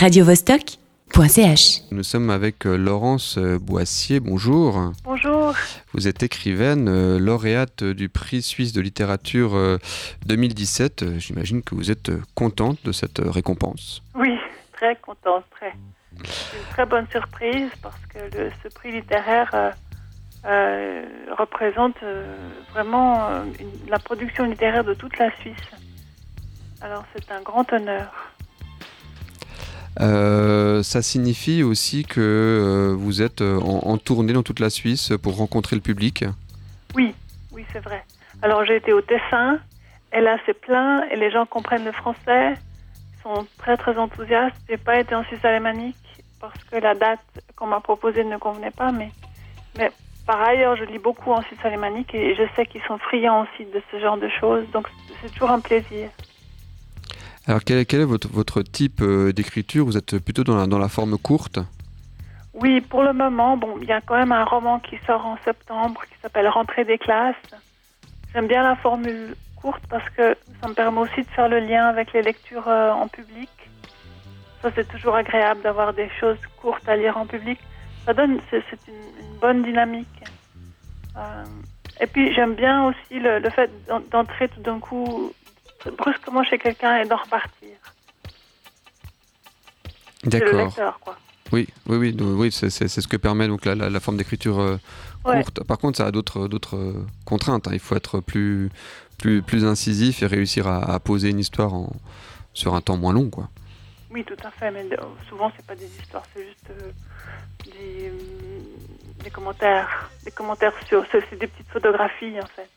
radiovostok.ch. Nous sommes avec euh, Laurence euh, Boissier. Bonjour. Bonjour. Vous êtes écrivaine, euh, lauréate du prix suisse de littérature euh, 2017. Euh, J'imagine que vous êtes contente de cette récompense. Oui, très contente, très. C'est une très bonne surprise parce que le- ce prix littéraire euh, euh, représente euh, vraiment euh, une- la production littéraire de toute la Suisse. Alors c'est un grand honneur. Euh, ça signifie aussi que euh, vous êtes euh, en, tournée dans toute la Suisse pour rencontrer le public. Oui, oui, c'est vrai. Alors j'ai été au Tessin, et là c'est plein, et les gens comprennent le français, sont très très enthousiastes. J'ai pas été en Suisse alémanique parce que la date qu'on m'a proposée ne convenait pas, mais, mais par ailleurs je lis beaucoup en Suisse alémanique et je sais qu'ils sont friands aussi de ce genre de choses, donc c'est toujours un plaisir. Alors quel, est votre, type euh, d'écriture? Vous êtes plutôt dans la, dans la forme courte? Oui, pour le moment, bon, il y a quand même un roman qui sort en septembre qui s'appelle Rentrée des classes. J'aime bien la formule courte parce que ça me permet aussi de faire le lien avec les lectures euh, en public. Ça, c'est toujours agréable d'avoir des choses courtes à lire en public. Ça donne, c'est une, bonne dynamique. Euh, et puis, j'aime bien aussi le, le fait d'en- d'entrer tout d'un coup brusquement chez quelqu'un et d'en repartir. D'accord. Oui, oui, oui, oui c'est ce que permet donc la, la- la forme d'écriture euh, Ouais. courte. Par contre, ça a d'autres d'autres euh, contraintes. hein. Il faut être plus, plus, plus incisif et réussir à, à poser une histoire en, sur un temps moins long. Quoi. Oui, tout à fait, mais de- souvent c'est pas des histoires, c'est juste euh, des, euh, des commentaires, des commentaires sur, c'est des petites photographies en fait.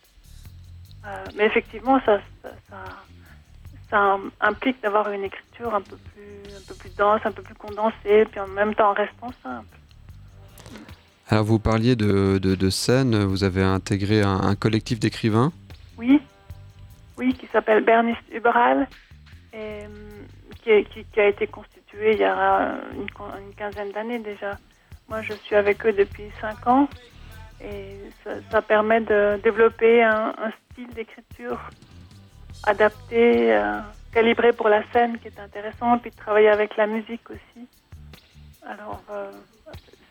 Euh, mais effectivement, ça, ça, ça, ça implique d'avoir une écriture un peu plus, un peu plus dense, un peu plus condensée, puis en même temps en restant simple. Alors, vous parliez de, de, de scène. Vous avez intégré un, un collectif d'écrivains? Oui, oui, qui s'appelle Bernice Uberal, et euh, qui, est- qui- qui a été constitué il y a une, une quinzaine d'années déjà. Moi, je suis avec eux depuis cinq ans, et ça, ça permet de développer un, un style d'écriture adapté, euh, calibré pour la scène, qui est intéressant, puis de travailler avec la musique aussi. Alors, euh,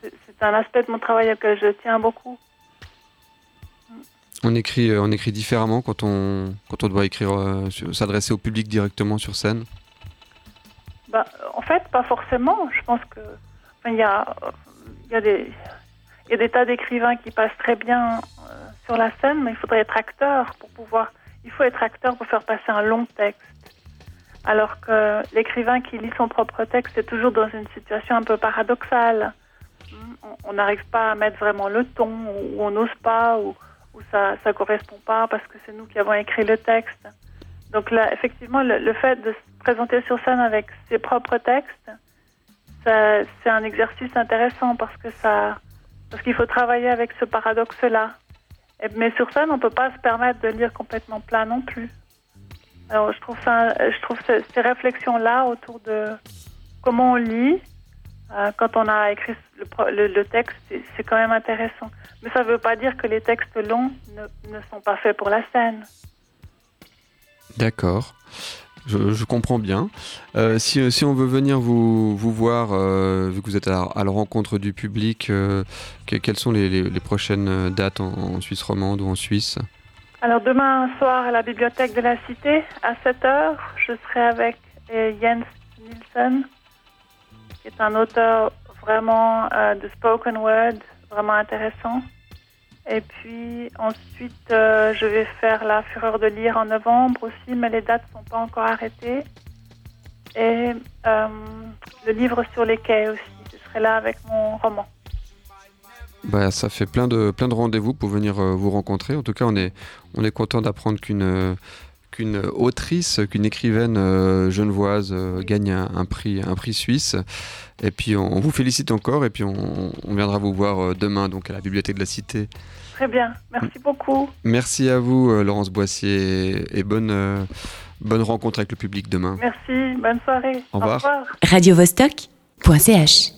c'est un aspect de mon travail auquel je tiens beaucoup. On écrit, euh, on écrit différemment quand on, quand on doit écrire, euh, s'adresser au public directement sur scène? Bah, en fait, pas forcément. Je pense que enfin, il y a, il y a des il y a des tas d'écrivains qui passent très bien euh, sur la scène, mais il faudrait être acteur pour pouvoir. Il faut être acteur pour faire passer un long texte. Alors que l'écrivain qui lit son propre texte est toujours dans une situation un peu paradoxale. Hmm, on- n'arrive pas à mettre vraiment le ton, ou on n'ose pas, ou, ça ça correspond pas parce que c'est nous qui avons écrit le texte. Donc là, effectivement, le, fait de se présenter sur scène avec ses propres textes, c'est un exercice intéressant parce que ça, parce qu'il faut travailler avec ce paradoxe-là. Mais sur scène, on peut pas se permettre de lire complètement plat non plus. Alors, je trouve ces réflexions-là autour de comment on lit euh, quand on a écrit le, texte, c'est quand même intéressant. Mais ça ne veut pas dire que les textes longs ne, ne sont pas faits pour la scène. D'accord. Je, je comprends bien. Euh, si, si on veut venir vous, vous voir, euh, vu que vous êtes à la, rencontre du public, euh, que- quelles sont les, prochaines dates en, en Suisse romande ou en Suisse? Alors demain soir à la bibliothèque de la Cité, à 7h, je serai avec euh, Jens Nielsen, qui est un auteur vraiment euh, de spoken word, vraiment intéressant. Et puis ensuite, euh, je vais faire la Fureur de lire en novembre aussi, mais les dates ne sont pas encore arrêtées. Et euh, le livre sur les quais aussi, je serai là avec mon roman. bah, Ça fait plein de, plein de rendez-vous pour venir euh, vous rencontrer. En tout cas, on est, on est content d'apprendre qu'une qu'une autrice, qu'une écrivaine euh, genevoise euh, gagne un, un prix, un prix suisse. Et puis, on, on vous félicite encore et puis on, on viendra vous voir euh, demain donc, à la Bibliothèque de la Cité. Très bien, merci beaucoup. Merci à vous, Laurence Boissier, et bonne, euh, bonne rencontre avec le public demain. Merci, bonne soirée. Au revoir. radiovostok.ch